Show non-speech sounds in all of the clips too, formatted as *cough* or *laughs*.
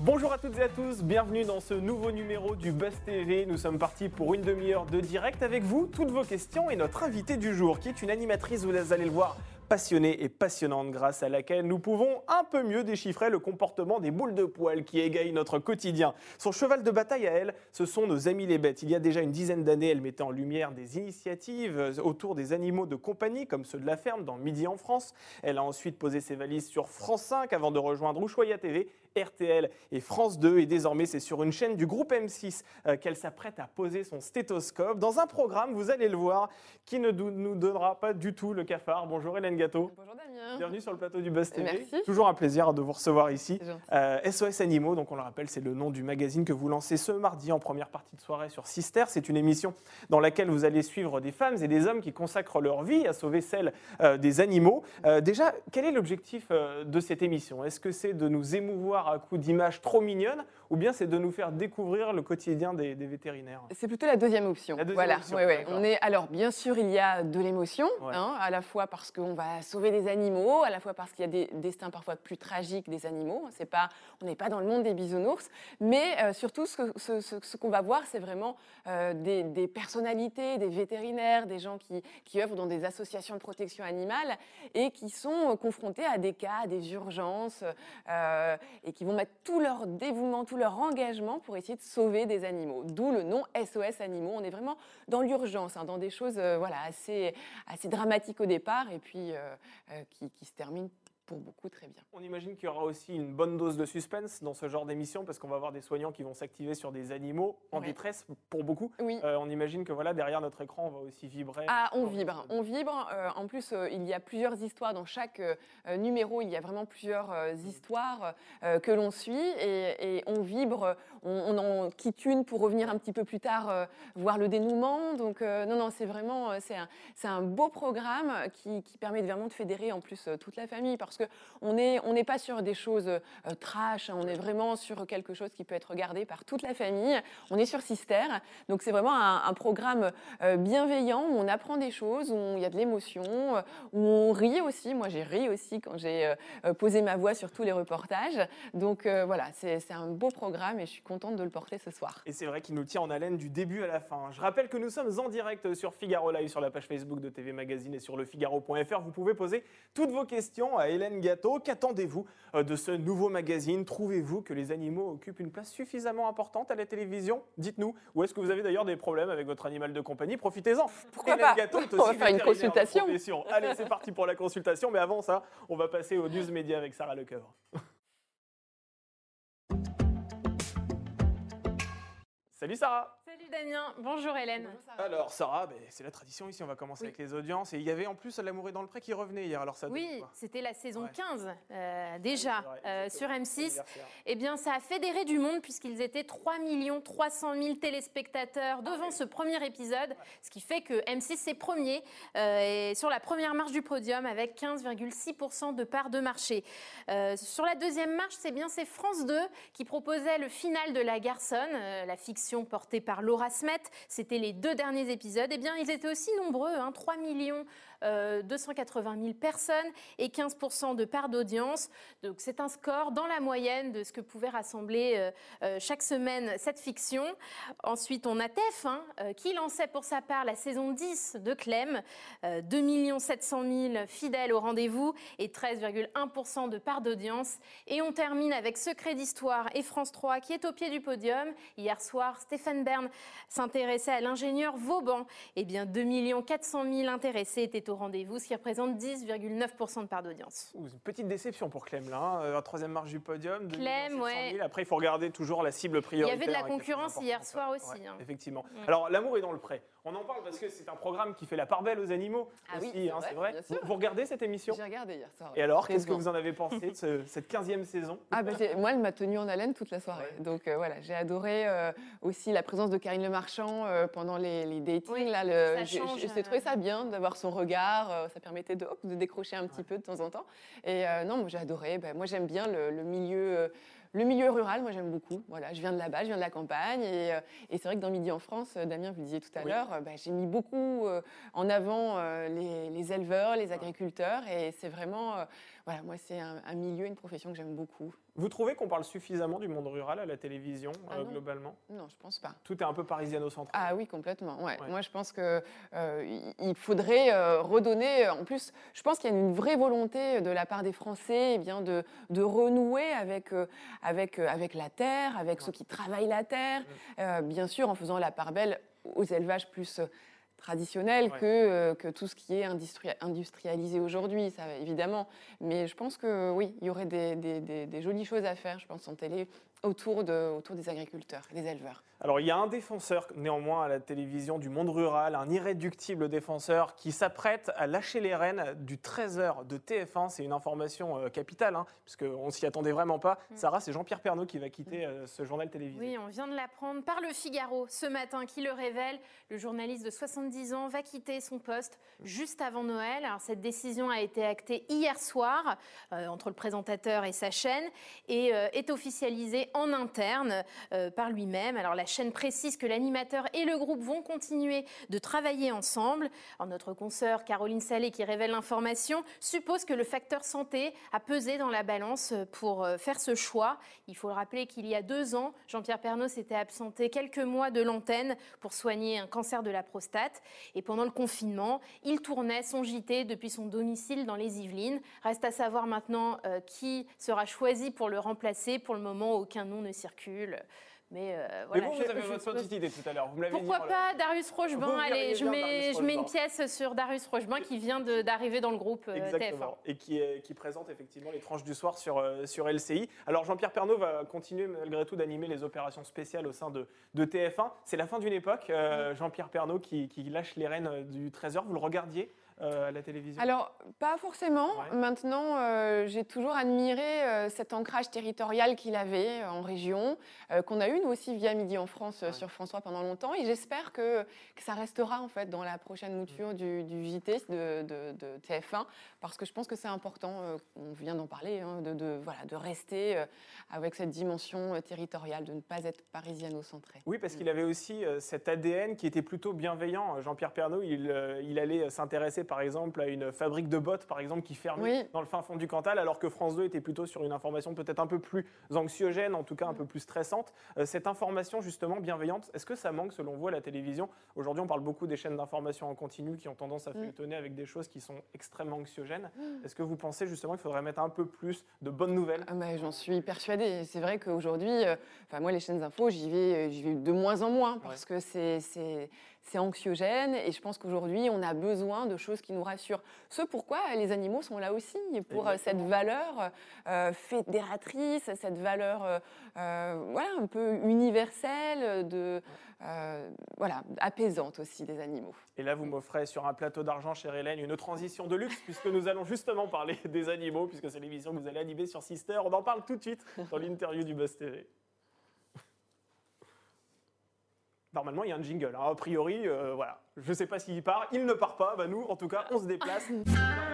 Bonjour à toutes et à tous, bienvenue dans ce nouveau numéro du Buzz TV. Nous sommes partis pour une demi-heure de direct avec vous, toutes vos questions et notre invité du jour qui est une animatrice, vous allez le voir, passionnée et passionnante grâce à laquelle nous pouvons un peu mieux déchiffrer le comportement des boules de poils qui égayent notre quotidien. Son cheval de bataille à elle, ce sont nos amis les bêtes. Il y a déjà une dizaine d'années, elle mettait en lumière des initiatives autour des animaux de compagnie comme ceux de la ferme dans Midi en France. Elle a ensuite posé ses valises sur France 5 avant de rejoindre Ushuaïa TV RTL et France 2. Et désormais, c'est sur une chaîne du groupe M6 euh, qu'elle s'apprête à poser son stéthoscope dans un programme, vous allez le voir, qui ne nous donnera pas du tout le cafard. Bonjour Hélène Gâteau. Bonjour Damien. Bienvenue sur le plateau du Buzz TV. Merci. Toujours un plaisir de vous recevoir ici. Gentil. Euh, SOS Animaux, donc on le rappelle, c'est le nom du magazine que vous lancez ce mardi en première partie de soirée sur Sister. C'est une émission dans laquelle vous allez suivre des femmes et des hommes qui consacrent leur vie à sauver celle euh, des animaux. Euh, déjà, quel est l'objectif de cette émission? Est-ce que c'est de nous émouvoir à coups d'images trop mignonnes ou bien c'est de nous faire découvrir le quotidien des, des vétérinaires C'est plutôt la deuxième option. La deuxième voilà. option, ouais, ouais. On est alors bien sûr il y a de l'émotion, Ouais. hein, à la fois parce qu'on va sauver des animaux, à la fois parce qu'il y a des destins parfois plus tragiques des animaux. C'est pas, on n'est pas dans le monde des bisounours, mais euh, surtout ce que- ce- ce- ce qu'on va voir, c'est vraiment euh, des, des personnalités, des vétérinaires, des gens qui, qui œuvrent dans des associations de protection animale et qui sont euh, confrontés à des cas, à des urgences, euh, et qui vont mettre tout leur dévouement, tout leur engagement pour essayer de sauver des animaux. D'où le nom SOS Animaux. On est vraiment dans l'urgence, hein, dans des choses euh, voilà, assez, assez dramatiques au départ et puis euh, euh, qui, qui se terminent pour beaucoup très bien. On imagine qu'il y aura aussi une bonne dose de suspense dans ce genre d'émission parce qu'on va avoir des soignants qui vont s'activer sur des animaux en Ouais. détresse pour beaucoup. Oui. Euh, on imagine que voilà, derrière notre écran, on va aussi vibrer. Ah, on vibre, on vibre. Euh, en plus, euh, il y a plusieurs histoires dans chaque numéro. Il y a vraiment plusieurs euh, histoires que l'on suit et, et on vibre. On, on en quitte une pour revenir un petit peu plus tard voir le dénouement. Donc non, non, c'est vraiment c'est un, beau programme qui, qui permet vraiment de fédérer en plus toute la famille parce on n'est pas sur des choses euh, trash. hein. on est vraiment sur quelque chose qui peut être regardé par toute la famille. On est sur Sister, donc c'est vraiment un, programme euh, bienveillant où on apprend des choses, où il y a de l'émotion, euh, où on rit aussi. Moi, j'ai ri aussi quand j'ai posé ma voix sur tous les reportages. Donc voilà, c'est c'est un beau programme et je suis contente de le porter ce soir. Et c'est vrai qu'il nous tient en haleine du début à la fin. Je rappelle que nous sommes en direct sur Figaro Live, sur la page Facebook de TV Magazine et sur lefigaro.fr. Vous pouvez poser toutes vos questions à Hélène Gâteau. Qu'attendez-vous euh, de ce nouveau magazine? Trouvez-vous que les animaux occupent une place suffisamment importante à la télévision? Dites-nous. Ou est-ce que vous avez d'ailleurs des problèmes avec votre animal de compagnie? Profitez-en. Pourquoi Hélène pas? Gâteau est On va faire une consultation. Allez, c'est parti pour la consultation. Mais avant ça, on va passer aux news médias avec Sarah Lecoeur. Salut Sarah Salut Damien, bonjour Hélène. Alors Sarah, ben, c'est la tradition ici, on va commencer Oui. avec les audiences. Et il y avait en plus L'amour est dans le prêt qui revenait hier, alors ça Oui, c'était la saison Ouais. 15 euh, déjà C'est vrai, euh, sur le- M6. l'anniversaire. Eh bien, ça a fédéré du monde puisqu'ils étaient 3 300 000 téléspectateurs devant ce premier épisode, ce qui fait que M6 est premier euh, et sur la première marche du podium avec 15,6% de part de marché. Euh, sur la deuxième marche, c'est bien c'est France 2 qui proposait le final de La Garçonne, euh, la fiction portée par Laura Smet. C'était les deux derniers épisodes. Eh bien, ils étaient aussi nombreux, hein, 3 millions euh, 280 000 personnes et 15% de part d'audience. Donc c'est un score dans la moyenne de ce que pouvait rassembler euh, euh, chaque semaine cette fiction. Ensuite, on a TF1 euh, qui lançait pour sa part la saison 10 de Clem, euh, 2 700 000 fidèles au rendez-vous et 13,1% de part d'audience. Et on termine avec Secret d'Histoire et France 3 qui est au pied du podium. Hier soir, Stéphane Bern s'intéressait à l'ingénieur Vauban. Eh bien, 2 400 000 intéressés étaient au rendez-vous, ce qui représente 10,9% de part d'audience. Une petite déception pour Clem là, hein. Euh, troisième marche du podium. 2 Clem, 700 000. ouais. Après, il faut regarder toujours la cible Il y prioritaire. avait de la très concurrence hier soir aussi. Ouais, hein. Effectivement. Mm. Alors, l'amour est dans le prêt. On en parle parce que c'est un programme qui fait la part belle aux animaux Ah oui, aussi, c'est hein, vrai, c'est vrai. bien Vous, sûr. vous regardez cette émission J'ai regardé hier soir. Et alors, qu'est-ce que vous en avez pensé de ce- cette 15e saison *laughs* Ah bah, moi, elle m'a tenue en haleine toute la soirée. Ouais. Donc euh, voilà, j'ai adoré euh, aussi la présence de Karine Le Marchand euh, pendant les, les datings. Oui, là, ça le, j'ai trouvé ça bien d'avoir son regard. Euh, ça permettait de, hop, de décrocher un petit peu de temps en temps. Et euh, non, moi j'ai adoré. Ben, moi j'aime bien le, le milieu. euh, le milieu rural, moi j'aime beaucoup. Voilà, je viens de là-bas, je viens de la campagne. Et, et c'est vrai que dans Midi en France, Damien, vous le disiez tout à Oui. l'heure, ben, j'ai mis beaucoup euh, en avant euh, les, les éleveurs, les agriculteurs. Et c'est vraiment, euh, voilà, moi c'est un, un milieu, une profession que j'aime beaucoup. Vous trouvez qu'on parle suffisamment du monde rural à la télévision, Ah euh, non. globalement? Non, je pense pas. Tout est un peu parisiano-centré. Ah oui, complètement. Ouais. Ouais. Moi, je pense que euh, il- faudrait euh, redonner. En plus, je pense qu'il y a une vraie volonté de la part des Français, eh bien, de, de renouer avec avec avec la terre, avec ceux qui travaillent la terre. Euh, bien sûr, en faisant la part belle aux élevages plus traditionnels Ouais. que euh, que tout ce qui est industri- industrialisé aujourd'hui, ça évidemment. Mais je pense que oui, il y aurait des, des- des- des jolies choses à faire, je pense, en télé autour de autour des agriculteurs, des éleveurs. Alors, il y a un défenseur, néanmoins, à la télévision du monde rural, un irréductible défenseur qui s'apprête à lâcher les rênes du 13h de TF1. C'est une information euh, capitale, hein, puisqu'on s'y attendait vraiment pas. Sarah, c'est Jean-Pierre Pernaud qui va quitter euh, ce journal télévisé. Oui, on vient de l'apprendre par le Figaro ce matin qui le révèle. Le journaliste de 70 ans va quitter son poste juste avant Noël. Alors, cette décision a été actée hier soir euh, entre le présentateur et sa chaîne et euh, est officialisée en interne euh, par lui-même. Alors la chaîne précise que l'animateur et le groupe vont continuer de travailler ensemble. Alors, notre consoeur Caroline Salé qui révèle l'information suppose que le facteur santé a pesé dans la balance pour euh, faire ce choix. Il faut le rappeler qu'il y a deux ans, Jean-Pierre Pernaut s'était absenté quelques mois de l'antenne pour soigner un cancer de la prostate. Et pendant le confinement, il tournait son JT depuis son domicile dans les Yvelines. Reste à savoir maintenant euh, qui sera choisi pour le remplacer. Pour le moment, aucun nom ne circule. Mais euh, Mais voilà, je- vous avez je votre petite idée tout à l'heure. Vous me l'avez dit. pourquoi pas Darius verriez Allez, je mets, Darius je mets une pièce sur Darius Rochebin qui vient d'arriver dans le groupe euh, TF1. Exactement. Et qui, est- qui présente effectivement les tranches du soir sur, euh, sur LCI. Alors Jean-Pierre Pernaud va continuer malgré tout d'animer les opérations spéciales au sein de, de TF1. C'est la fin d'une époque. Euh, Jean-Pierre Pernaud qui, qui lâche les rênes du 13h. Vous le regardiez? Euh, à la télévision Alors, pas forcément. Ouais. Maintenant, euh, j'ai toujours admiré euh, cet ancrage territorial qu'il avait en région, qu'on a eu nous aussi via Midi en France Ouais. sur François pendant longtemps. Et j'espère que, que ça restera en fait dans la prochaine mouture du, du JT de, de- de TF1, parce que je pense que c'est important, on vient d'en parler, hein, de, de- voilà, de rester avec cette dimension territoriale, de ne pas être parisiano-centré. Oui, parce qu'il avait aussi cet ADN qui était plutôt bienveillant. Jean-Pierre Pernaud, il, il allait s'intéresser par exemple à une fabrique de bottes, par exemple, qui fermait Oui. dans le fin fond du Cantal, alors que France 2 était plutôt sur une information peut-être un peu plus anxiogène, en tout cas un peu plus stressante. Euh, cette information justement bienveillante, est-ce que ça manque selon vous à la télévision? Aujourd'hui, on parle beaucoup des chaînes d'information en continu qui ont tendance à Mm. feuilletonner avec des choses qui sont extrêmement anxiogènes. Est-ce que vous pensez justement qu'il faudrait mettre un peu plus de bonnes nouvelles? Ah bah, J'en suis persuadée. C'est vrai qu'aujourd'hui, euh, enfin, moi, les chaînes d'infos, j'y vais, euh, j'y vais de moins en moins parce que c'est- c'est anxiogène et je pense qu'aujourd'hui, on a besoin de choses qui nous rassurent. Ce pourquoi les animaux sont là aussi, pour euh, cette valeur euh, fédératrice, cette valeur euh, euh, voilà, un peu universelle, de, euh, voilà, apaisante aussi des animaux. Et là, vous m'offrez sur un plateau d'argent, chère Hélène, une transition de luxe, puisque nous allons justement parler *laughs* des animaux, puisque c'est l'émission que vous allez animer sur Sister. On en parle tout de suite dans l'interview du Buzz TV. Normalement, il y a un jingle. A priori, euh, voilà. Je ne sais pas s'il part. Il ne part pas. Bah, nous, en tout cas, on se déplace. *laughs*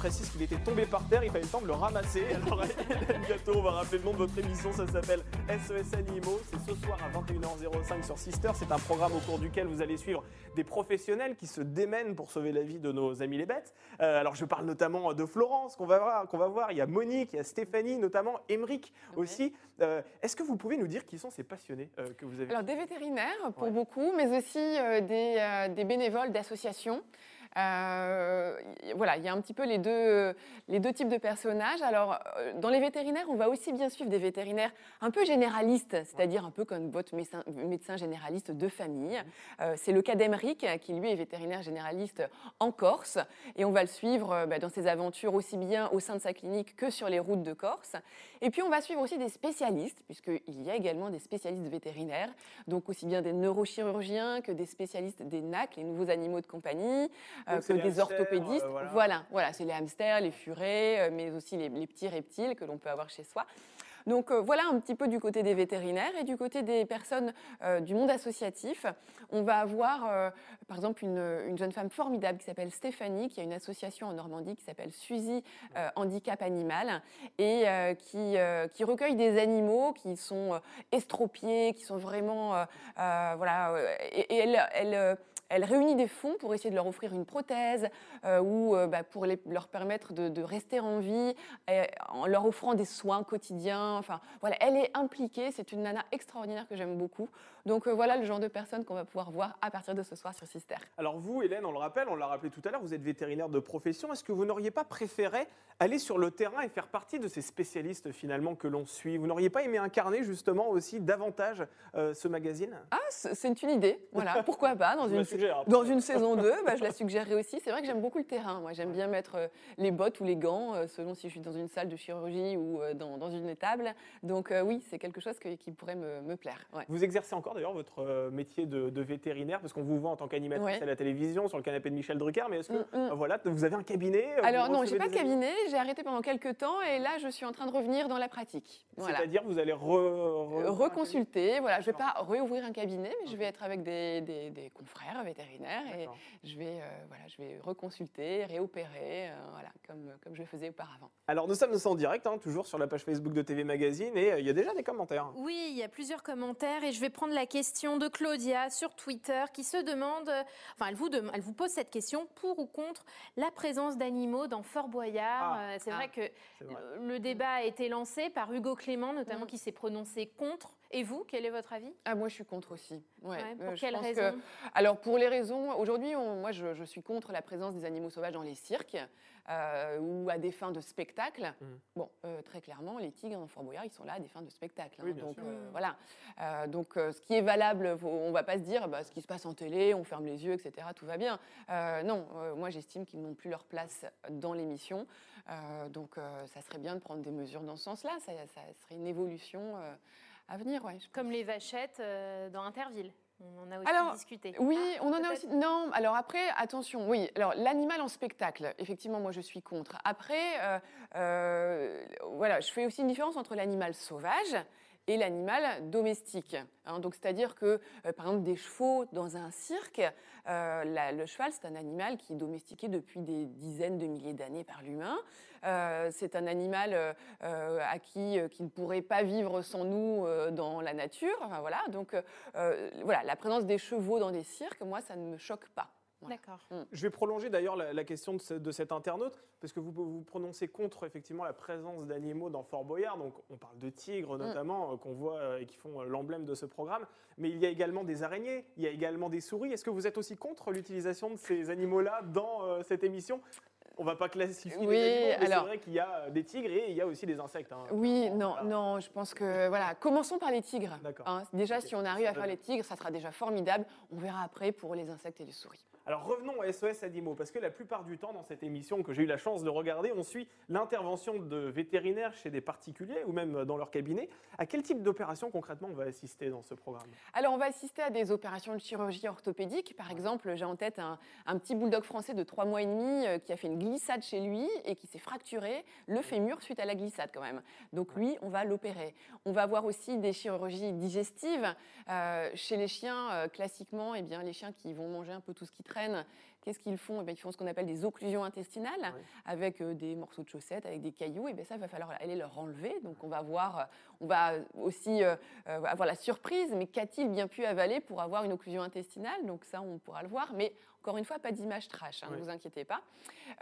précise qu'il était tombé par terre, il fallait le temps de le ramasser. *laughs* Alors, Hélène Gâteau, on va rappeler le nom de votre émission, ça s'appelle SES Animaux. C'est ce soir à 21h05 sur Sister. C'est un programme au cours duquel vous allez suivre des professionnels qui se démènent pour sauver la vie de nos amis les bêtes. Euh, alors, je parle notamment de Florence, qu'on va, voir, qu'on va voir. Il y a Monique, il y a Stéphanie, notamment Émeric Ouais. aussi. Euh, Est-ce que vous pouvez nous dire qui sont ces passionnés euh, que vous avez Alors des vétérinaires pour Ouais. beaucoup, mais aussi des, des bénévoles d'associations. Euh, voilà, il y a un petit peu les deux, les deux types de personnages. Alors, euh, dans les vétérinaires, on va aussi bien suivre des vétérinaires un peu généralistes, c'est-à-dire un peu comme votre médecin, médecin généraliste de famille. Euh, c'est le cas d'Emeric, qui lui est vétérinaire généraliste en Corse, et on va le suivre bah, dans ses aventures aussi bien au sein de sa clinique que sur les routes de Corse. Et puis, on va suivre aussi des spécialistes, puisqu'il y a également des spécialistes vétérinaires, donc aussi bien des neurochirurgiens que des spécialistes des NAC, les nouveaux animaux de compagnie, euh, que des hamsters, orthopédistes. euh, voilà. voilà, voilà, c'est les hamsters, les furets, euh, mais aussi les, les petits reptiles que l'on peut avoir chez soi. Donc euh, voilà un petit peu du côté des vétérinaires et du côté des personnes euh, du monde associatif. On va avoir euh, par exemple une, une jeune femme formidable qui s'appelle Stéphanie, qui a une association en Normandie qui s'appelle Suzy Handicap Animal et qui, qui recueille des animaux qui sont estropiés, qui sont vraiment... voilà, et, et elle... elle, elle réunit des fonds pour essayer de leur offrir une prothèse euh, ou euh, bah, pour leur permettre de, rester en vie en leur offrant des soins quotidiens. Voilà, elle est impliquée. C'est une nana extraordinaire que j'aime beaucoup. Donc euh, voilà le genre de personne qu'on va pouvoir voir à partir de ce soir sur Sister. Alors vous, Hélène, on le rappelle, on l'a rappelé tout à l'heure, vous êtes vétérinaire de profession. Est-ce que vous n'auriez pas préféré aller sur le terrain et faire partie de ces spécialistes finalement que l'on suit? Vous n'auriez pas aimé incarner justement aussi davantage euh, ce magazine? Ah, c'est une idée. Voilà, *laughs* pourquoi pas dans une, suggère, après. dans une saison 2, bah, je la suggérerai aussi. C'est vrai que j'aime beaucoup le terrain. Moi, j'aime bien mettre euh, les bottes ou les gants, selon si je suis dans une salle de chirurgie ou dans, dans une étable. Donc euh, oui, c'est quelque chose que- qui pourrait me, me plaire. ouais. Vous exercez encore d'ailleurs votre euh, métier de, de vétérinaire parce qu'on vous voit en tant qu'animatrice Ouais. à la télévision sur le canapé de Michel Drucker, mais est-ce que Mm, mm. voilà, vous avez un cabinet euh, Alors non, j'ai pas de cabinet. J'ai arrêté pendant quelques temps et là, je suis en train de revenir dans la pratique. Voilà. C'est-à-dire vous allez re, re- Euh, Reconsulter, voilà, je vais pas réouvrir un cabinet, mais je vais être avec des, des- des confrères vétérinaires et je vais, euh, voilà, je vais reconsulter, réopérer, euh, voilà, comme, comme je le faisais auparavant. Alors nous sommes en direct, hein, toujours sur la page Facebook de TV Magazine, et euh, il y a déjà des commentaires. Oui, il y a plusieurs commentaires et je vais prendre la question de Claudia sur Twitter qui se demande, euh, enfin elle vous, dem- elle vous pose cette question, pour ou contre la présence d'animaux dans Fort Boyard. Ah. Euh, C'est Ah. vrai que vrai. euh, le débat a été lancé par Hugo Clément notamment Mm. qui s'est prononcé contre. Et vous, quel est votre avis? Ah, moi, je suis contre aussi. Ouais, Ouais, euh, Pour je quelles raisons que- Alors, pour les raisons, aujourd'hui, on- moi, je, je suis contre la présence des animaux sauvages dans les cirques euh, ou à des fins de spectacle. Mhm. Bon, euh, très clairement, les tigres dans Fort Boyard, ils sont là à des fins de spectacle. hein. Oui, bien donc, sûr. euh, voilà. Euh, donc, euh, ce qui est valable, faut- on va pas se dire, bah, ce qui se passe en télé, on ferme les yeux, etc., tout va bien. Euh, non, euh, moi, j'estime qu'ils n'ont plus leur place dans l'émission. Euh, donc, euh, ça serait bien de prendre des mesures dans ce sens-là. Ça, ça serait une évolution euh, à venir, ouais, Comme les vachettes euh, dans Interville. On en a aussi Alors, discuté. Oui, Ah, on en a aussi. Non, alors après, attention, oui. Alors, l'animal en spectacle, effectivement, moi, je suis contre. Après, euh, euh, voilà, je fais aussi une différence entre l'animal sauvage l'animal domestique. hein. donc, c'est-à-dire que, euh, par exemple, des chevaux dans un cirque, euh, le cheval, c'est un animal qui est domestiqué depuis des dizaines de milliers d'années par l'humain. Euh, c'est un animal à qui, qui ne pourrait pas vivre sans nous dans la nature. Enfin, voilà, donc voilà, la présence des chevaux dans des cirques, moi, ça ne me choque pas. Voilà. D'accord. Je vais prolonger d'ailleurs la, la question de, ce- de cet internaute, parce que vous vous prononcez contre effectivement la présence d'animaux dans Fort Boyard. Donc on parle de tigres notamment, euh, qu'on voit euh, et qui font euh, l'emblème de ce programme. Mais il y a également des araignées, il y a également des souris. Est-ce que vous êtes aussi contre l'utilisation de ces animaux-là dans euh, cette émission? On va pas classifier Oui, les animaux, mais c'est alors- vrai qu'il y a des tigres et il y a aussi des insectes. hein. Oui, non, Voilà. non, je pense que voilà. Commençons par les tigres. D'accord. hein. Déjà, si on arrive à faire les tigres, ça sera déjà formidable. On verra après pour les insectes et les souris. Alors revenons à SOS Animaux, parce que la plupart du temps dans cette émission que j'ai eu la chance de regarder, on suit l'intervention de vétérinaires chez des particuliers ou même dans leur cabinet. À quel type d'opération concrètement on va assister dans ce programme? Alors, on va assister à des opérations de chirurgie orthopédique. Par exemple, j'ai en tête un, un petit bulldog français de 3 mois et demi euh, qui a fait une glissade chez lui et qui s'est fracturé le fémur suite à la glissade quand même. Donc lui, on va l'opérer. On va avoir aussi des chirurgies digestives. Euh, chez les chiens, euh, classiquement, eh bien, les chiens qui vont manger un peu tout ce qui qu'est-ce qu'ils font? Eh bien, Ils font ce qu'on appelle des occlusions intestinales Oui. avec euh, des morceaux de chaussettes, avec des cailloux. Et bien ça, il va falloir aller leur enlever. Donc on va voir, on va aussi euh, euh, avoir la surprise, mais qu'a-t-il bien pu avaler pour avoir une occlusion intestinale? Donc ça, on pourra le voir, mais encore une fois, pas d'image trash, hein, Oui. ne vous inquiétez pas.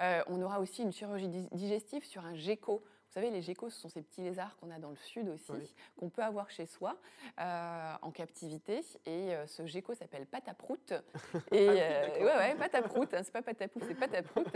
Euh, on aura aussi une chirurgie di- digestive sur un gecko. Vous savez, les geckos, ce sont ces petits lézards qu'on a dans le sud aussi, Oui. qu'on peut avoir chez soi euh, en captivité. Et euh, ce gecko s'appelle pataprout. *laughs* Et Ah oui, euh, ouais, ouais, pataprout, hein, c'est pas patapouf, c'est pataprout.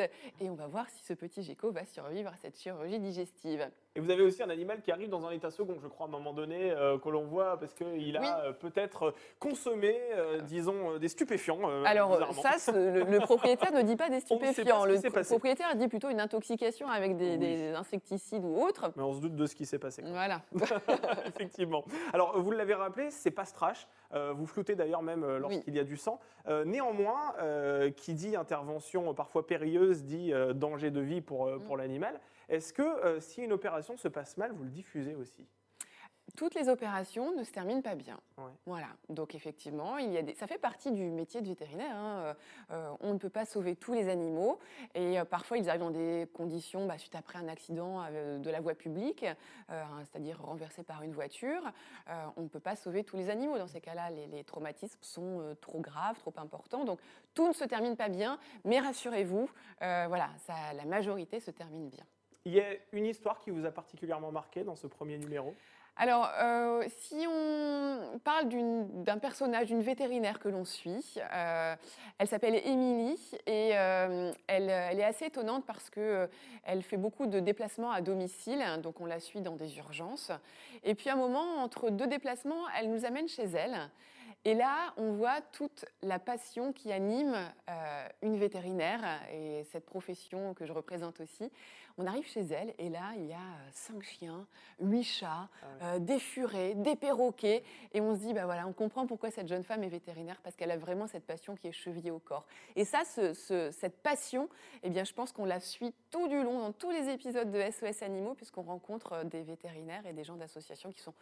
Et on va voir si ce petit gecko va survivre à cette chirurgie digestive. Et vous avez aussi un animal qui arrive dans un état second, je crois, à un moment donné, euh, que l'on voit parce qu'il a Oui. euh, peut-être consommé, euh, disons, euh, des stupéfiants. euh, Alors, ça, le, le propriétaire ne dit pas des *laughs* pas stupéfiants. qui Le passé. propriétaire dit plutôt une intoxication avec des, Oui. des insecticides ou autres. Mais on se doute de ce qui s'est passé. quoi. Voilà. *laughs* Effectivement. Alors, vous l'avez rappelé, c'est pas strash. Euh, vous flottez d'ailleurs même euh, lorsqu'il y a du sang. Euh, néanmoins, euh, qui dit intervention parfois périlleuse dit euh, danger de vie pour, euh, Mm. pour l'animal. Est-ce que euh, si une opération se passe mal, vous le diffusez aussi? Toutes les opérations ne se terminent pas bien. Ouais. Voilà. Donc effectivement, il y a des... ça fait partie du métier de vétérinaire. hein. Euh, euh, on ne peut pas sauver tous les animaux et euh, parfois ils arrivent dans des conditions bah, suite après un accident euh, de la voie publique, hein, c'est-à-dire renversé par une voiture. On ne peut pas sauver tous les animaux. Dans ces cas-là, les, les traumatismes sont trop graves, trop importants. Donc tout ne se termine pas bien, mais rassurez-vous, voilà, ça, la majorité se termine bien. Il y a une histoire qui vous a particulièrement marqué dans ce premier numéro? Alors, euh, si on parle d'un personnage, d'une vétérinaire que l'on suit, euh, elle s'appelle Émilie et euh, elle, est assez étonnante parce que elle fait beaucoup de déplacements à domicile, hein, donc on la suit dans des urgences. Et puis à un moment, entre deux déplacements, elle nous amène chez elle. Et là, on voit toute la passion qui anime euh, une vétérinaire et cette profession que je représente aussi. On arrive chez elle et là, il y a euh, cinq chiens, huit chats, Ah euh, des furets, des perroquets. Et on se dit, bah voilà, on comprend pourquoi cette jeune femme est vétérinaire parce qu'elle a vraiment cette passion qui est chevillée au corps. Et ça, ce- ce- cette passion, eh bien, je pense qu'on la suit tout du long dans tous les épisodes de SOS Animaux puisqu'on rencontre des vétérinaires et des gens d'associations qui sont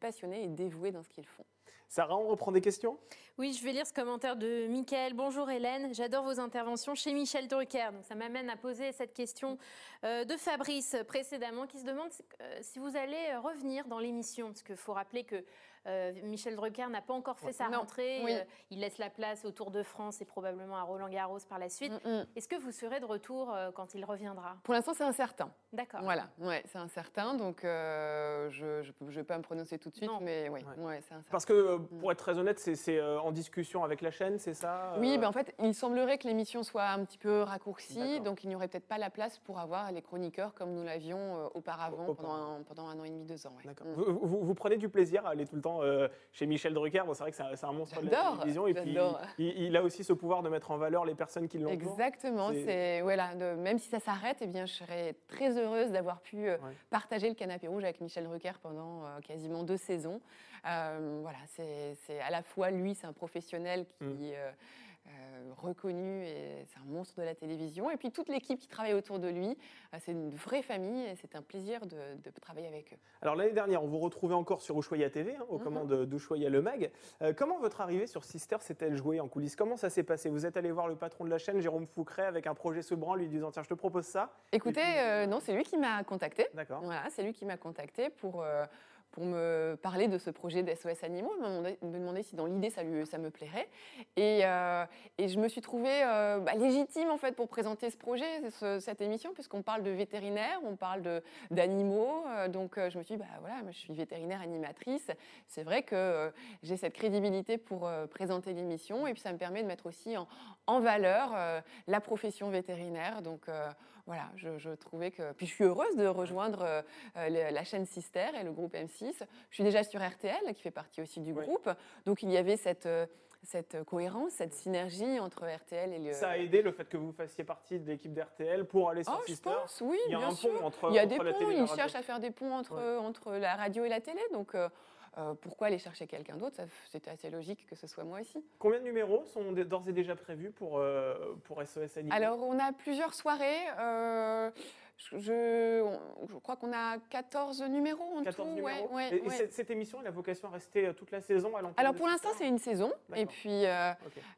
passionnés et dévoués dans ce qu'ils font. Sarah, on reprend des questions? Oui, je vais lire ce commentaire de Michael. Bonjour Hélène, j'adore vos interventions chez Michel Drucker. Donc ça m'amène à poser cette question euh, de Fabrice précédemment qui se demande euh, si vous allez euh, revenir dans l'émission. Parce qu'il faut rappeler que euh, Michel Drucker n'a pas encore fait Ouais. sa Non, rentrée. oui. Euh, il laisse la place au Tour de France et probablement à Roland Garros par la suite. Mm, mm. Est-ce que vous serez de retour euh, quand il reviendra? Pour l'instant, c'est incertain. D'accord. Voilà, ouais, c'est incertain. Donc, euh, je ne vais pas me prononcer tout de suite, Non. mais ouais, Ouais. ouais, c'est incertain. Parce que, euh, pour être très honnête, c'est- euh, en discussion avec la chaîne, c'est ça Oui, ben en fait, il semblerait que l'émission soit un petit peu raccourcie, donc il n'y aurait peut-être pas la place pour avoir les chroniqueurs comme nous l'avions euh, auparavant Au- pendant un, pendant un an et demi, deux ans. ouais. D'accord. Mm. Vous, vous- vous prenez du plaisir à aller tout le temps euh, chez Michel Drucker. Bon, c'est vrai que c'est un, monstre de la télévision. Et puis, il, il a aussi ce pouvoir de mettre en valeur les personnes qui l'entourent. Exactement, C'est- voilà, de- même si ça s'arrête, eh bien, je serais très heureuse d'avoir pu euh, Ouais. partager le canapé rouge avec Michel Drucker pendant euh, quasiment deux saisons. Voilà, c'est c'est à la fois lui, c'est un professionnel qui Mm. Euh, reconnu et c'est un monstre de la télévision, et puis toute l'équipe qui travaille autour de lui, euh, c'est une vraie famille et c'est un plaisir de, de travailler avec eux. Alors l'année dernière, on vous retrouvait encore sur Ushuaïa TV, hein, aux Mhm. commandes d'Ushuaïa Le Mag. Euh, comment votre arrivée sur Sister s'est-elle jouée en coulisses? Comment ça s'est passé? Vous êtes allé voir le patron de la chaîne, Jérôme Foucret, avec un projet Sebran, lui disant tiens, je te propose ça. Écoutez, euh, non, c'est lui qui m'a contacté. D'accord. Voilà, c'est lui qui m'a contacté pour, euh, pour me parler de ce projet d'SOS Animaux, me demander, si dans l'idée ça, ça me plairait. Et, euh, et je me suis trouvée euh, bah, légitime en fait pour présenter ce projet, ce- cette émission, puisqu'on parle de vétérinaire, on parle d'animaux. euh, donc je me suis dit, bah, voilà, je suis vétérinaire animatrice. C'est vrai que j'ai cette crédibilité pour présenter l'émission et puis ça me permet de mettre aussi en, en valeur la profession vétérinaire. Donc voilà, je, je trouvais que. Puis je suis heureuse de rejoindre euh, la chaîne Sister et le groupe M6. Je suis déjà sur RTL, qui fait partie aussi du Oui. groupe. Donc il y avait cette, euh, cette cohérence, cette synergie entre RTL et le. Ça a aidé le fait que vous fassiez partie de l'équipe d'RTL pour aller sur Oh, je Sister pense, oui, Il y a bien un sûr. pont entre, Il y a des ponts, ils cherchent à faire des ponts entre, Ouais. entre la radio et la télé. Donc euh, euh, pourquoi aller chercher quelqu'un d'autre? C'était assez logique que ce soit moi aussi. Combien de numéros sont d'ores et déjà prévus pour, euh, pour SOS Animaux? Alors, on a plusieurs soirées. Je, je- on- je crois qu'on a 14 numéros en 14 tout. numéros ouais, ouais, Et, et ouais. cette, cette émission, elle a vocation à rester euh, toute la saison à l'antenne Alors pour l'instant, c'est une saison. Et puis, euh,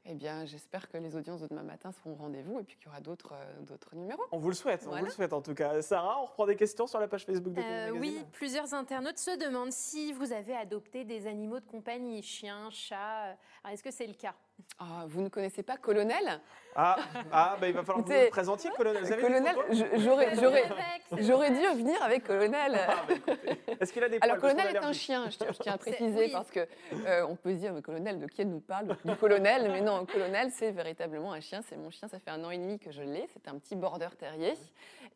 eh bien, j'espère que les audiences de demain matin seront au rendez-vous et puis qu'il y aura d'autres euh, d'autres numéros. On vous le souhaite, on vous le souhaite en tout cas. Sarah, on reprend des questions sur la page Facebook de Euh, TV oui, plusieurs internautes se demandent si vous avez adopté des animaux de compagnie, chiens, chats. alors, Est-ce que c'est le cas? Ah, vous ne connaissez pas Colonel? Ah, ah bah, il va falloir que vous le présentiez, colonel. Vous avez Colonel, j'aurais j'aurais- Avec, j'aurais dû venir avec Colonel. Ah, bah. Est-ce qu'il a des Alors, colonel est un chien, je tiens, je tiens à préciser, oui. parce que euh, on peut se dire, mais colonel, de qui elle nous parle? Du colonel, mais non, colonel, c'est véritablement un chien, c'est mon chien, ça fait un an et demi que je l'ai, c'est un petit border terrier.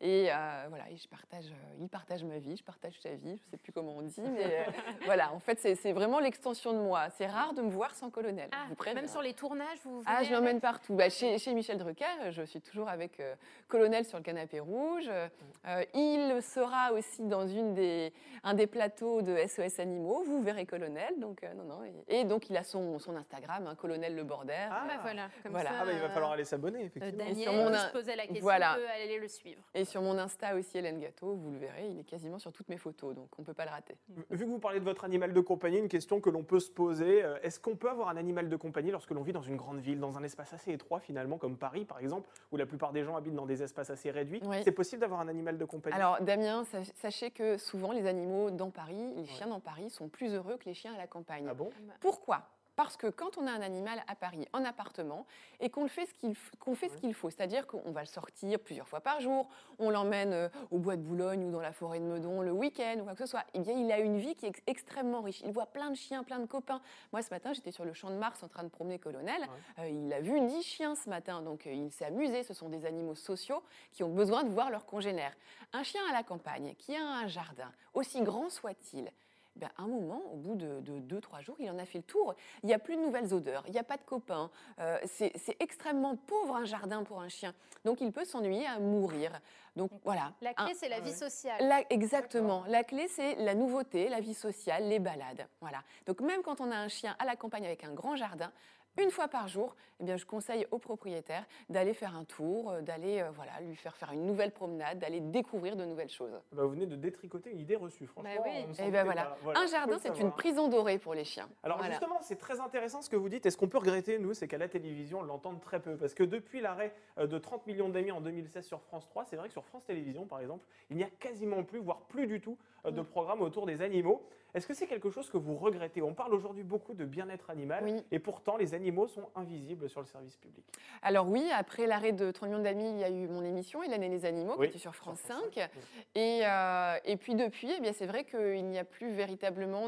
Et euh, voilà, et je partage, euh, il partage ma vie, je partage sa vie, je sais plus comment on dit, mais euh, voilà, en fait, c'est vraiment l'extension de moi. C'est rare de me voir sans colonel, Ah, vous même sur les les tournages vous Ah, je l'emmène avec partout. Bah, chez, chez Michel Drucker, je suis toujours avec euh, Colonel sur le canapé rouge. Euh, il sera aussi dans une des, un des plateaux de SOS Animaux. Vous verrez Colonel. Donc, euh, non, non. Et, et donc, il a son, son Instagram, hein, Colonel Le Border. Ah. Bah, voilà, comme Voilà. ça, Ah bah, il va falloir aller s'abonner, euh, effectivement. Daniel, sur mon se posait la question, Voilà. peut aller le suivre. Et sur mon Insta aussi, Hélène Gâteau, vous le verrez, il est quasiment sur toutes mes photos. Donc, on ne peut pas le rater. Vu que vous parlez de votre animal de compagnie, une question que l'on peut se poser, est-ce qu'on peut avoir un animal de compagnie lorsque l'on vit dans une grande ville, dans un espace assez étroit finalement, comme Paris par exemple, où la plupart des gens habitent dans des espaces assez réduits. Oui. C'est possible d'avoir un animal de compagnie? Alors, Damien, sach- sachez que souvent, les animaux dans Paris, les chiens dans Paris, sont plus heureux que les chiens à la campagne. Ah bon? Pourquoi? Parce que quand on a un animal à Paris en appartement et qu'on fait ce qu'il qu'on fait ce qu'il faut, c'est-à-dire qu'on va le sortir plusieurs fois par jour, on l'emmène euh, au bois de Boulogne ou dans la forêt de Meudon le week-end ou quoi que ce soit, eh bien il a une vie qui est ex- extrêmement riche. Il voit plein de chiens, plein de copains. Moi ce matin j'étais sur le champ de Mars en train de promener Colonel. Euh, il a vu 10 chiens ce matin, donc euh, il s'est amusé. Ce sont des animaux sociaux qui ont besoin de voir leurs congénères. Un chien à la campagne qui a un jardin, aussi grand soit-il, ben, à un moment, au bout de 2-3 jours, il en a fait le tour. Il n'y a plus de nouvelles odeurs, il n'y a pas de copains. Euh, c'est extrêmement pauvre un jardin pour un chien. Donc il peut s'ennuyer à mourir. Donc voilà. La clé, c'est la vie sociale. la- exactement. La clé, c'est la nouveauté, la vie sociale, les balades. Voilà. Donc même quand on a un chien à la campagne avec un grand jardin, une fois par jour, eh bien, je conseille au propriétaire d'aller faire un tour, euh, d'aller euh, voilà, lui faire faire une nouvelle promenade, d'aller découvrir de nouvelles choses. Bah, Vous venez de détricoter une idée reçue, franchement. Bah oui. Et ben voilà. Voilà, un jardin, c'est une prison dorée pour les chiens. Alors Voilà. justement, c'est très intéressant ce que vous dites. Et ce qu'on peut regretter, nous, c'est qu'à la télévision, on l'entend très peu. Parce que depuis l'arrêt euh, de 30 millions d'amis en 2016 sur France 3, c'est vrai que sur France Télévisions, par exemple, il n'y a quasiment plus, voire plus du tout, euh, Mm. de programmes autour des animaux. Est-ce que c'est quelque chose que vous regrettez? On parle aujourd'hui beaucoup de bien-être animal. Oui. Et pourtant, les animaux sont invisibles sur le service public. Alors oui, après l'arrêt de 30 millions d'amis, il y a eu mon émission et les animaux Oui, qui était sur France sur 5. 5. Et, euh, et puis depuis, eh bien, c'est vrai qu'il n'y a plus véritablement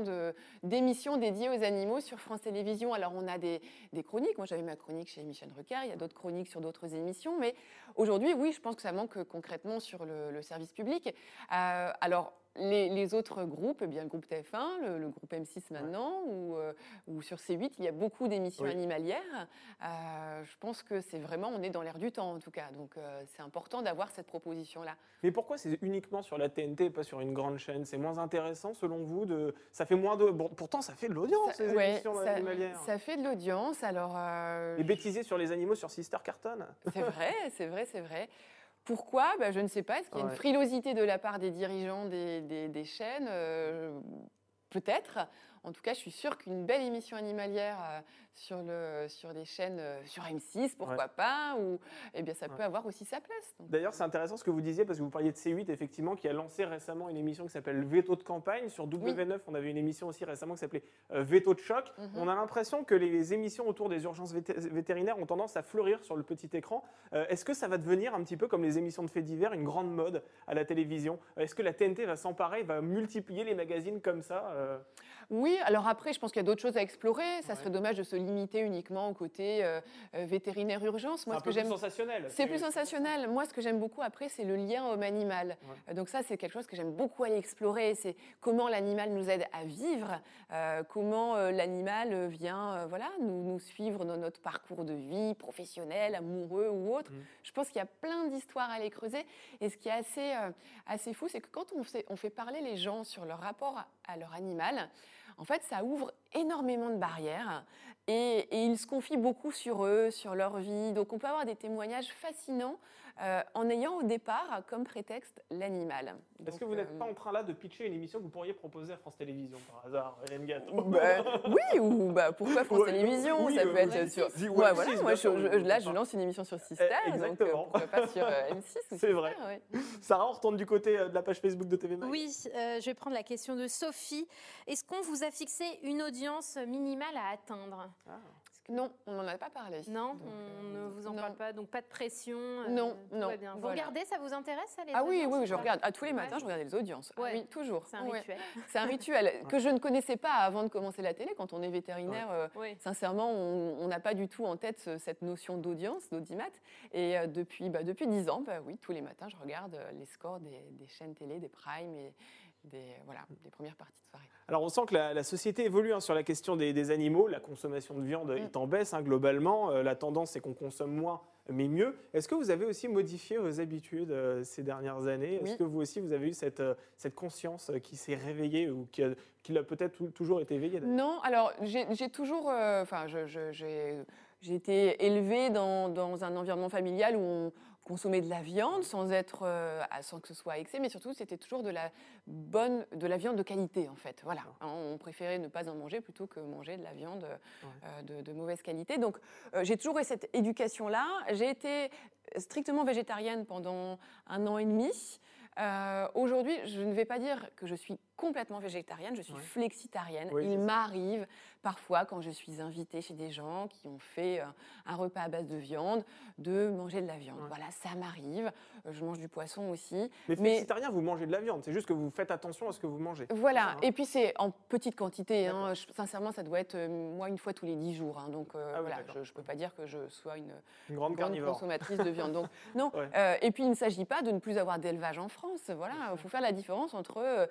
d'émissions dédiées aux animaux sur France Télévisions. Alors on a des, des chroniques, moi j'avais ma chronique chez Michel Drucker, il y a d'autres chroniques sur d'autres émissions, mais aujourd'hui, oui, je pense que ça manque concrètement sur le, le service public. Euh, alors les, les autres groupes, eh bien, le groupe TF1, le, le groupe M6 maintenant, ou, euh, ou sur C8, il y a beaucoup d'émissions Oui. animalières. Euh, je pense que c'est vraiment, on est dans l'air du temps en tout cas, donc euh, c'est important d'avoir cette proposition-là. Mais pourquoi c'est uniquement sur la TNT et pas sur une grande chaîne? C'est moins intéressant selon vous de... Ça fait moins de... Bon, pourtant, ça fait de l'audience, Ça- ces ouais, émissions ça, animalières. ça fait de l'audience, alors... Les bêtisiers sur les animaux sur Sister Carton? C'est vrai, c'est vrai, c'est vrai. Pourquoi? Ben, Je ne sais pas. Est-ce qu'il y a Ouais. une frilosité de la part des dirigeants des, des- des chaînes? Euh, Peut-être. En tout cas, je suis sûre qu'une belle émission animalière euh, sur, le, sur des chaînes, euh, sur M6, pourquoi Ouais. pas, ou, eh bien, ça Ouais. peut avoir aussi sa place. D'ailleurs, c'est intéressant ce que vous disiez parce que vous parliez de C8, effectivement, qui a lancé récemment une émission qui s'appelle Veto de campagne. Sur W9, on avait une émission aussi récemment qui s'appelait euh, Veto de choc. Mhm. On a l'impression que les émissions autour des urgences vété- vétérinaires ont tendance à fleurir sur le petit écran. Euh, Est-ce que ça va devenir un petit peu comme les émissions de faits divers, une grande mode à la télévision? Est-ce que la TNT va s'emparer, va multiplier les magazines comme ça euh? Oui, alors après, je pense qu'il y a d'autres choses à explorer. Ça Ouais. serait dommage de se limiter uniquement au côté euh, euh, vétérinaire urgence. C'est Moi, un ce peu que plus j'aime sensationnel. C'est plus sensationnel. Moi, ce que j'aime beaucoup après, c'est le lien homme-animal. Ouais. Euh, Donc ça, c'est quelque chose que j'aime beaucoup aller explorer. C'est comment l'animal nous aide à vivre, euh, comment euh, l'animal vient, voilà, nous, nous suivre dans notre parcours de vie, professionnel, amoureux ou autre. Mm. Je pense qu'il y a plein d'histoires à aller creuser. Et ce qui est assez, assez fou, c'est que quand on fait, on fait parler les gens sur leur rapport à leur animal, en fait, ça ouvre énormément de barrières et, et ils se confient beaucoup sur eux, sur leur vie. Donc, on peut avoir des témoignages fascinants euh, en ayant au départ comme prétexte l'animal. Est-ce que Donc, vous n'êtes euh, pas en train là de pitcher une émission que vous pourriez proposer à France Télévisions par hasard, Hélène Gâteau bah, *laughs* oui, ou bah, pourquoi France Ouais, Télévisions oui, Ça euh, peut être sur. si, Ouais, ouais, voilà, moi, je- je- là, je lance une émission sur Sister, Eh, donc euh, exactement. pourquoi pas sur euh, M6 *laughs* ou C'est vrai. ouais. Sarah, on retourne du côté euh, de la page Facebook de TV Mag. Oui, euh, je vais prendre la question de Sophie. Est-ce qu'on vous a fixé une audience minimale à atteindre? Ah. Non, on n'en a pas parlé. Non, Donc, on euh, ne vous en non. parle pas, donc pas de pression. euh, Non, non, bien. Vous voilà. regardez, ça vous intéresse ça, les Ah oui, oui, ou je regarde. À tous les matins, je regarde les audiences. Ah oui, toujours. C'est un Ouais. rituel. *laughs* C'est un rituel que je ne connaissais pas avant de commencer la télé. Quand on est vétérinaire, euh, Oui. sincèrement, on n'a pas du tout en tête ce- cette notion d'audience, d'audimat. Et euh, depuis, bah, depuis 10 ans, bah, oui, tous les matins, je regarde les scores des, des chaînes télé, des primes et, des, voilà, des premières parties de soirée. Alors on sent que la, la société évolue hein, sur la question des, des animaux. La consommation de viande est en baisse hein, globalement. Euh, la tendance c'est qu'on consomme moins mais mieux. Est-ce que vous avez aussi modifié vos habitudes euh, ces dernières années? Est-ce que vous aussi vous avez eu cette, euh, cette conscience qui s'est réveillée ou qui a, qui a peut-être tou- toujours été éveillée Non, alors j'ai toujours, enfin, j'ai été élevée dans, dans un environnement familial où on consommait de la viande sans être, euh, sans que ce soit excès, mais surtout c'était toujours de la bonne, de la viande de qualité en fait. Voilà, Hein, on préférait ne pas en manger plutôt que manger de la viande euh, de, de mauvaise qualité. Donc euh, j'ai toujours eu cette éducation-là. J'ai été strictement végétarienne pendant un an et demi. Euh, Aujourd'hui, je ne vais pas dire que je suis complètement végétarienne, je suis Ouais. flexitarienne. Oui, Il m'arrive parfois, quand je suis invitée chez des gens qui ont fait euh, un repas à base de viande, de manger de la viande. Ouais. Voilà, ça m'arrive. Euh, Je mange du poisson aussi. Mais Mais- flexitarien, vous mangez de la viande. C'est juste que vous faites attention à ce que vous mangez. Voilà, ça, hein et puis c'est en petite quantité. hein. Je- sincèrement, ça doit être euh, moi une fois tous les dix jours. hein. Donc euh, Ah voilà, je ne peux pas dire que je sois une Une grande consommatrice de viande. Donc *laughs* non. Ouais. Euh, et puis il ne s'agit pas de ne plus avoir d'élevage en France. Voilà, il faut faire la différence entre euh,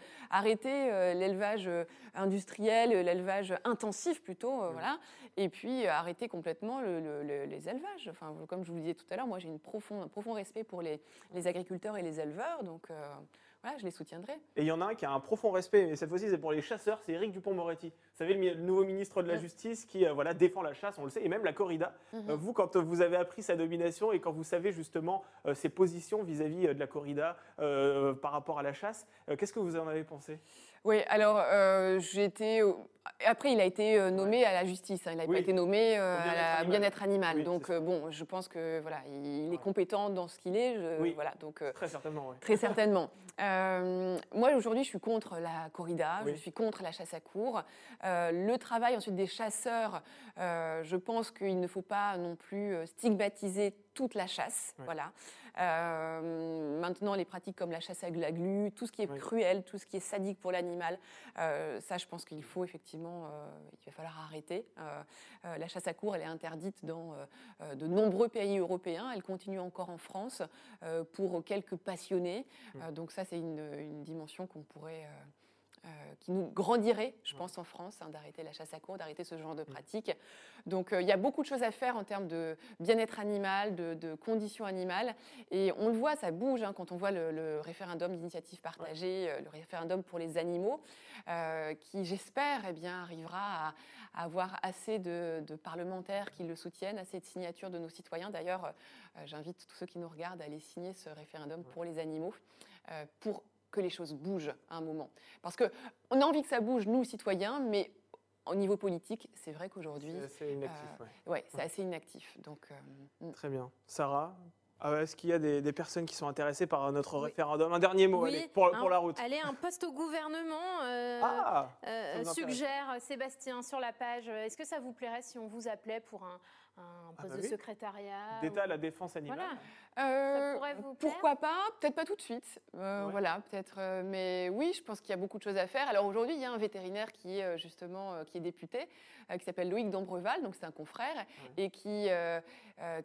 arrêter euh, l'élevage euh, industriel, euh, l'élevage intensif plutôt, euh, voilà, et puis arrêter complètement le- le- le- les élevages. Enfin, comme je vous le disais tout à l'heure, moi j'ai un profond respect pour les, les agriculteurs et les éleveurs, donc voilà, je les soutiendrai. Et il y en a un qui a un profond respect, mais cette fois-ci c'est pour les chasseurs, c'est Éric Dupont-Moretti. Vous savez, le, nouveau ministre de la. Justice qui euh, voilà, défend la chasse, on le sait, et même la corrida. Mhm. Euh, vous, quand vous avez appris sa domination et quand vous savez justement euh, ses positions vis-à-vis de la corrida euh, par rapport à la chasse, qu'est-ce que vous en avez pensé? Oui, alors euh, au- Après, il a été euh, nommé à la justice. hein, il n'a Oui. pas été nommé euh, à la bien-être animal. Oui, donc euh, bon, je pense que voilà, il est Ouais. compétent dans ce qu'il est. je- Oui. Voilà, donc Très certainement, oui. très *laughs* certainement. Moi aujourd'hui, je suis contre la corrida. Je suis contre la chasse à cours. Le travail ensuite des chasseurs. je pense qu'il ne faut pas non plus stigmatiser toute la chasse. Voilà. Euh, maintenant, les pratiques comme la chasse à la glu, tout ce qui est Oui. cruel, tout ce qui est sadique pour l'animal, euh, ça, je pense qu'il faut effectivement, euh, il va falloir arrêter. La chasse à cours, elle est interdite dans de nombreux pays européens. Elle continue encore en France pour quelques passionnés. Mm. Donc ça, c'est une, une dimension qu'on pourrait euh, euh, qui nous grandirait, je pense, en France, hein, d'arrêter la chasse à cours, d'arrêter ce genre de pratique. Donc euh, il y a beaucoup de choses à faire en termes de bien-être animal, de, de conditions animales. Et on le voit, ça bouge hein, quand on voit le, le référendum d'initiative partagée, euh, le référendum pour les animaux, euh, qui, j'espère, eh bien, arrivera à, à avoir assez de, de parlementaires qui le soutiennent, assez de signatures de nos citoyens. D'ailleurs, j'invite tous ceux qui nous regardent à aller signer ce référendum pour les animaux, pour que les choses bougent à un moment. Parce qu'on a envie que ça bouge, nous, citoyens, mais au niveau politique, c'est vrai qu'aujourd'hui, C'est- C'est inactif, euh, ouais. ouais, c'est assez inactif. Donc, euh, mm. Très bien. Sarah ah ouais, Est-ce qu'il y a des, des personnes qui sont intéressées par notre Oui. référendum? Un dernier mot, Oui, allez, pour, un- pour la route. Allez, un poste au gouvernement euh, Ah euh, suggère Sébastien sur la page. Est-ce que ça vous plairait si on vous appelait pour un, un poste bah de oui. secrétariat D'État à ou- la défense animale. Voilà. Euh, pourrait vous plaire pourquoi pas? Peut-être pas tout de suite. Euh, Ouais. Voilà, peut-être. euh, mais oui, je pense qu'il y a beaucoup de choses à faire. Alors aujourd'hui, il y a un vétérinaire qui est justement qui est député, qui s'appelle Loïc Dombreval, donc c'est un confrère, et qui euh,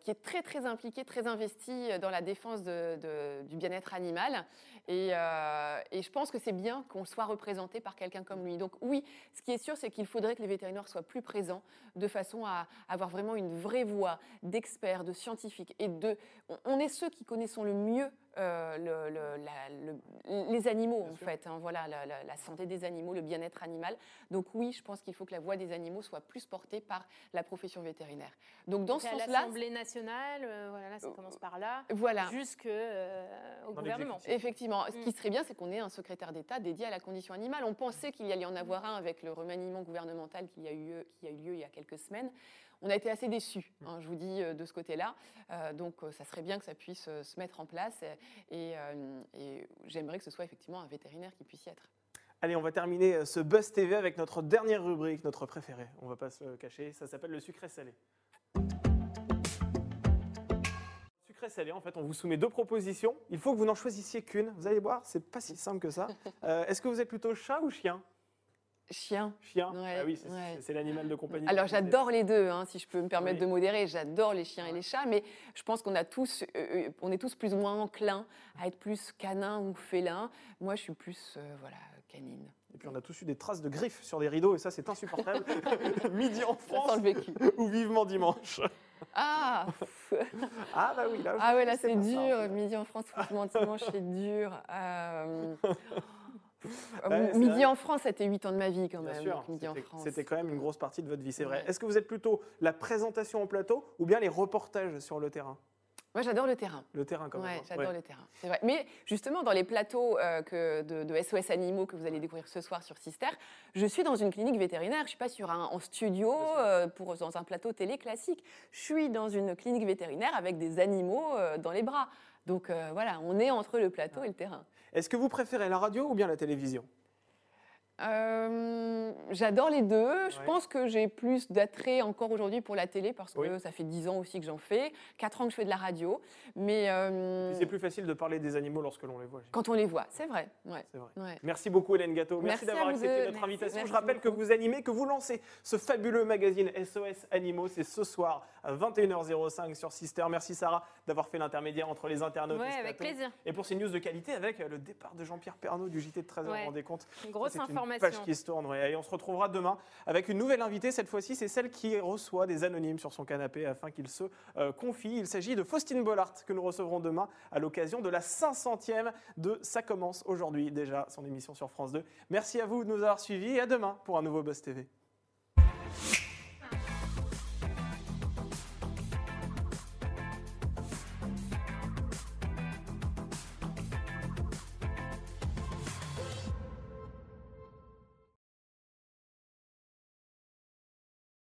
qui est très très impliqué, très investi dans la défense de- de- du bien-être animal. Et, euh, et je pense que c'est bien qu'on soit représenté par quelqu'un comme lui. Donc oui, ce qui est sûr, c'est qu'il faudrait que les vétérinaires soient plus présents, de façon à avoir vraiment une vraie voix d'experts, de scientifiques et de on- on est ceux qui connaissons le mieux euh, le- le- la- le- les animaux, Bien en sûr. fait. hein, voilà, la, la- la santé des animaux, le bien-être animal. Donc oui, je pense qu'il faut que la voix des animaux soit plus portée par la profession vétérinaire. Donc dans ce sens-là, l'Assemblée nationale, euh, voilà, ça commence par là, voilà. jusque euh, au Dans gouvernement. Effectivement, ce qui Mm. serait bien, c'est qu'on ait un secrétaire d'État dédié à la condition animale. On pensait qu'il y allait en avoir un avec le remaniement gouvernemental qui a eu, lieu- qui a eu lieu il y a quelques semaines. On a été assez déçus, hein, je vous dis, euh, de ce côté-là. Euh, donc, euh, ça serait bien que ça puisse se mettre en place. Et, et j'aimerais que ce soit effectivement un vétérinaire qui puisse y être. Allez, on va terminer ce Buzz TV avec notre dernière rubrique, notre préférée. On va pas se cacher, ça s'appelle le sucré salé. Sucré salé, en fait, on vous soumet deux propositions. Il faut que vous n'en choisissiez qu'une. Vous allez voir, c'est pas si simple que ça. *laughs* Euh, Est-ce que vous êtes plutôt chat ou chien? Chien. Chien Ouais, Ah oui, c'est ouais. l'animal de compagnie. Alors j'adore les deux, hein, si je peux me permettre Oui. de modérer. J'adore les chiens et les chats, mais je pense qu'on a tous, euh, euh, on est tous plus ou moins enclins à être plus canin ou félin. Moi, je suis plus, euh, voilà, canine. Et puis on a tous eu des traces de griffes sur des rideaux et ça c'est insupportable. *laughs* Midi en France vécu. *laughs* ou vivement dimanche. Ah, *laughs* Ah bah oui, là. ah ouais, là c'est ça. dur. Midi en France, franchement, dimanche, c'est dur. Euh, Ouais, c'est midi vrai. en France, c'était 8 ans de ma vie quand même. en c'était- quand même une grosse partie de votre vie, c'est vrai. Ouais. Est-ce que vous êtes plutôt la présentation au plateau ou bien les reportages sur le terrain? Moi, j'adore le terrain. Le terrain quand même. Ouais, hein. j'adore Ouais. le terrain. C'est vrai. Mais justement, dans les plateaux euh, que de, de SOS Animaux que vous allez découvrir ce soir sur Sister, je suis dans une clinique vétérinaire. Je ne suis pas sur un, en studio euh, pour, dans un plateau télé classique. Je suis dans une clinique vétérinaire avec des animaux euh, dans les bras. Donc voilà, on est entre le plateau et le terrain. Est-ce que vous préférez la radio ou bien la télévision? Euh, J'adore les deux. Je Ouais. pense que j'ai plus d'attrait encore aujourd'hui pour la télé parce que Oui. ça fait 10 ans aussi que j'en fais, 4 ans que je fais de la radio. Mais euh, C'est plus facile de parler des animaux lorsque l'on les voit. quand on les voit, c'est vrai. Ouais. C'est vrai. Ouais. Merci beaucoup Hélène Gâteau. Merci, Merci d'avoir accepté notre Merci. invitation. Merci Je rappelle que vous animez, que vous lancez ce fabuleux magazine SOS Animaux. C'est ce soir à 21h05 sur Sister. Merci Sarah d'avoir fait l'intermédiaire entre les internautes. Ouais, et avec plateau. plaisir. Et pour ces news de qualité avec le départ de Jean-Pierre Pernaud du JT de 13h, vous Ouais. vous rendez compte Une grosse C'est Une information. page qui se tourne, ouais. Et on se retrouvera demain avec une nouvelle invitée. Cette fois-ci, c'est celle qui reçoit des anonymes sur son canapé afin qu'il se euh, confie. Il s'agit de Faustine Bollard que nous recevrons demain à l'occasion de la 500e de Ça commence aujourd'hui déjà, son émission sur France 2. Merci à vous de nous avoir suivis et à demain pour un nouveau Buzz TV.